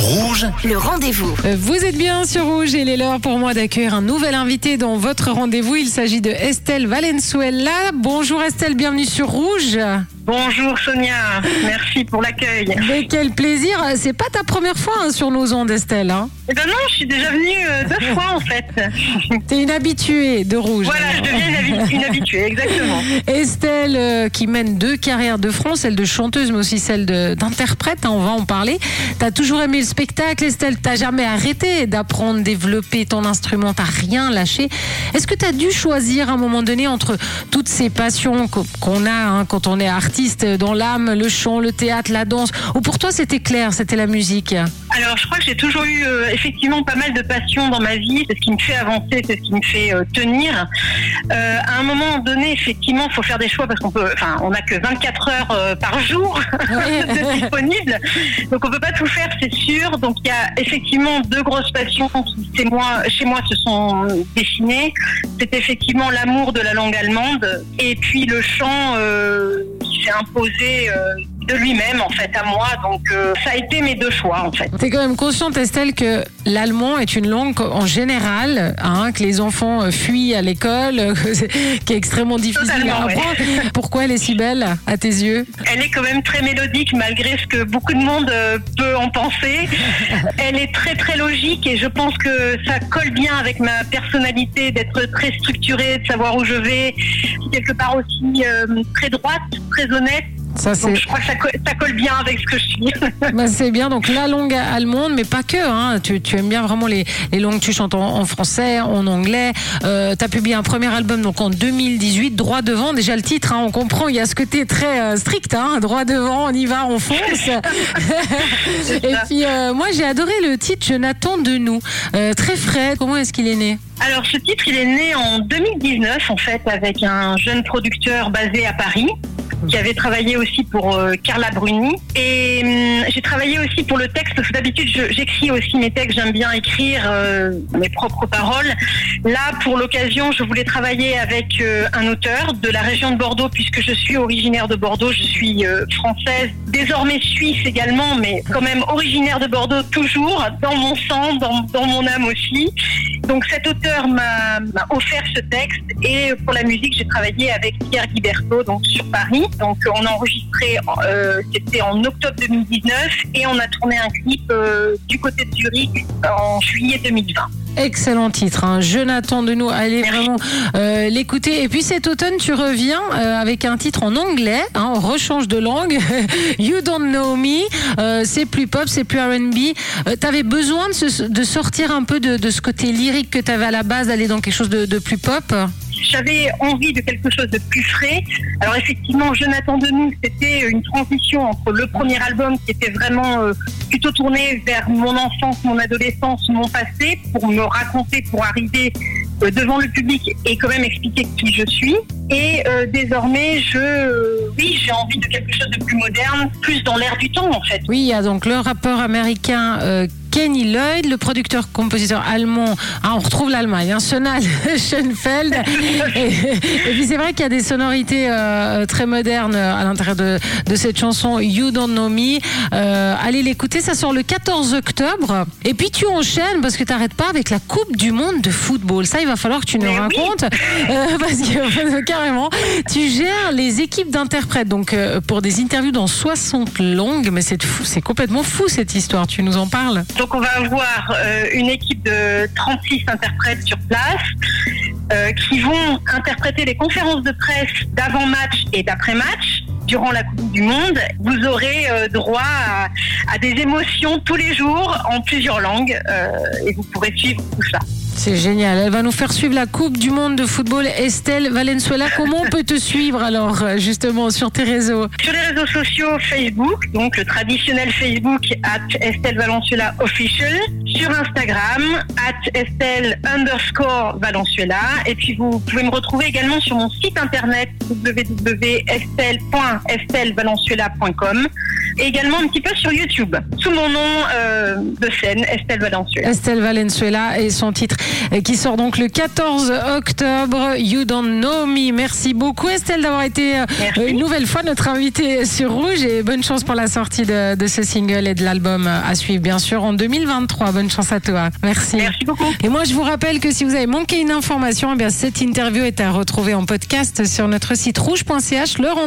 Rouge, Le rendez-vous. Euh, Vous êtes bien sur Rouge et il est l'heure pour moi d'accueillir un nouvel invité dans votre rendez-vous. Il s'agit de Estelle Valenzuela. Bonjour Estelle, bienvenue sur Rouge. Bonjour Sonia, merci pour l'accueil. Mais quel plaisir. C'est pas ta première fois hein, sur nos ondes Estelle. Hein. Eh ben non, je suis déjà venue euh, deux fois en fait. T'es une habituée de Rouge. Voilà, je deviens une, habi- une habituée, exactement. Estelle euh, qui mène deux carrières de front, celle de chanteuse mais aussi celle d'interprète, hein, on va en parler. T'as toujours aimé le spectacle Estelle, t'as jamais arrêté d'apprendre, développer ton instrument, t'as rien lâché? Est-ce que t'as dû choisir à un moment donné entre toutes ces passions qu'o- qu'on a quand on est artiste dans l'âme, le chant, le théâtre, la danse, ou pour toi c'était clair, c'était la musique Alors je crois que j'ai toujours eu euh, effectivement pas mal de passion dans ma vie, c'est ce qui me fait avancer, c'est ce qui me fait euh, tenir. Euh, à un moment donné, effectivement, il faut faire des choix parce qu'on peut, enfin, on n'a que 24 heures par jour de disponibles, donc on peut pas tout faire, c'est sûr. Donc il y a effectivement deux grosses passions qui moi, chez moi se sont dessinées. C'est effectivement l'amour de la langue allemande et puis le chant euh, qui s'est imposé euh, de lui-même en fait à moi. Donc euh, ça a été mes deux choix en fait. T'es quand même consciente, Estelle, que l'allemand est une langue en général, hein, que les enfants euh, fuient à l'école, qui est extrêmement difficile à ouais. apprendre. Pourquoi elle est si belle à tes yeux? Elle est quand même très mélodique malgré ce que beaucoup de monde euh, peut en penser. Elle est très très logique et je pense que ça colle bien avec ma personnalité d'être très structurée, de savoir où je vais, quelque part aussi euh, très droite, très honnête. Ça, Donc je crois que ça, co- ça colle bien avec ce que je suis. bah, c'est bien. Donc la langue allemande, mais pas que. Hein. Tu, tu aimes bien vraiment les, les langues. Tu chantes en, en français, en anglais. Euh, tu as publié un premier album donc en 2018, Droit devant. Déjà le titre, hein, on comprend. Il y a ce côté très euh, strict. Hein, droit devant, on y va, on fonce. Et puis euh, moi, j'ai adoré le titre Jonathan de nous. Euh, très frais. Comment est-ce qu'il est né? Alors ce titre, il est né en 2019 en fait avec un jeune producteur basé à Paris qui avait travaillé aussi pour euh, Carla Bruni et hum, j'ai travaillé aussi pour le texte parce que d'habitude j'écris aussi mes textes, j'aime bien écrire euh, mes propres paroles. Là pour l'occasion, je voulais travailler avec euh, un auteur de la région de Bordeaux puisque je suis originaire de Bordeaux, je suis euh, française, désormais suisse également mais quand même originaire de Bordeaux toujours dans mon sang, dans, dans mon âme aussi. Donc cet auteur m'a offert ce texte et pour la musique j'ai travaillé avec Pierre Guiberto donc sur Paris. Donc on a enregistré euh, c'était en octobre 2019 et on a tourné un clip euh, du côté de Zurich en juillet 2020. Excellent titre, hein. Jonathan de nous. Allez vraiment euh, l'écouter. Et puis cet automne, tu reviens euh, avec un titre en anglais. Hein, on rechange de langue. you Don't Know Me. Euh, c'est plus pop, c'est plus R&B. T'avais besoin de, se- de sortir un peu de, de ce côté lyrique que t'avais à la base, d'aller dans quelque chose de, de plus pop? J'avais envie de quelque chose de plus frais. Alors effectivement, Jonathan Denis, c'était une transition entre le premier album qui était vraiment euh, plutôt tourné vers mon enfance, mon adolescence, mon passé, pour me raconter, pour arriver euh, devant le public et quand même expliquer qui je suis. Et euh, désormais, je, euh, oui, j'ai envie de quelque chose de plus moderne, plus dans l'air du temps en fait. Oui, il y a donc le rappeur américain euh, Kenny Lloyd, le producteur-compositeur allemand. Ah, on retrouve l'Allemagne, hein, Sonal Schoenfeld. Et, et puis c'est vrai qu'il y a des sonorités euh, très modernes à l'intérieur de, de cette chanson You Don't Know Me. Euh, allez l'écouter, ça sort le 14 octobre. Et puis tu enchaînes parce que tu n'arrêtes pas avec la Coupe du Monde de football. Ça, il va falloir que tu nous Mais oui. racontes euh, parce que carrément, tu gères les équipes d'interprètes. Donc euh, pour des interviews dans 60 langues, mais c'est complètement fou cette histoire. Tu nous en parles? Donc on va avoir euh, une équipe de 36 interprètes sur place euh, qui vont interpréter les conférences de presse d'avant-match et d'après-match durant la Coupe du Monde. Vous aurez droit à, des émotions tous les jours en plusieurs langues et vous pourrez suivre tout ça. C'est génial. Elle va nous faire suivre la Coupe du Monde de football. Estelle Valenzuela, comment on peut te suivre alors euh, justement sur tes réseaux? Sur les réseaux sociaux, Facebook, donc le traditionnel Facebook, at Estelle Valenzuela Official. Sur Instagram, at Estelle underscore Valenzuela. Et puis vous pouvez me retrouver également sur mon site internet www.estelle.estelle.valenzuela.com. et également un petit peu sur YouTube, sous mon nom euh, de scène, Estelle Valenzuela. Estelle Valenzuela et son titre euh, qui sort donc le 14 octobre, You Don't Know Me. Merci beaucoup Estelle d'avoir été euh, une nouvelle fois notre invitée sur Rouge et bonne chance pour la sortie de, de ce single et de l'album à suivre bien sûr en 2023. Bonne chance à toi. Merci. Merci beaucoup. Et moi, je vous rappelle que si vous avez manqué une information, eh bien, cette interview est à retrouver en podcast sur notre site rouge.ch. Le rendez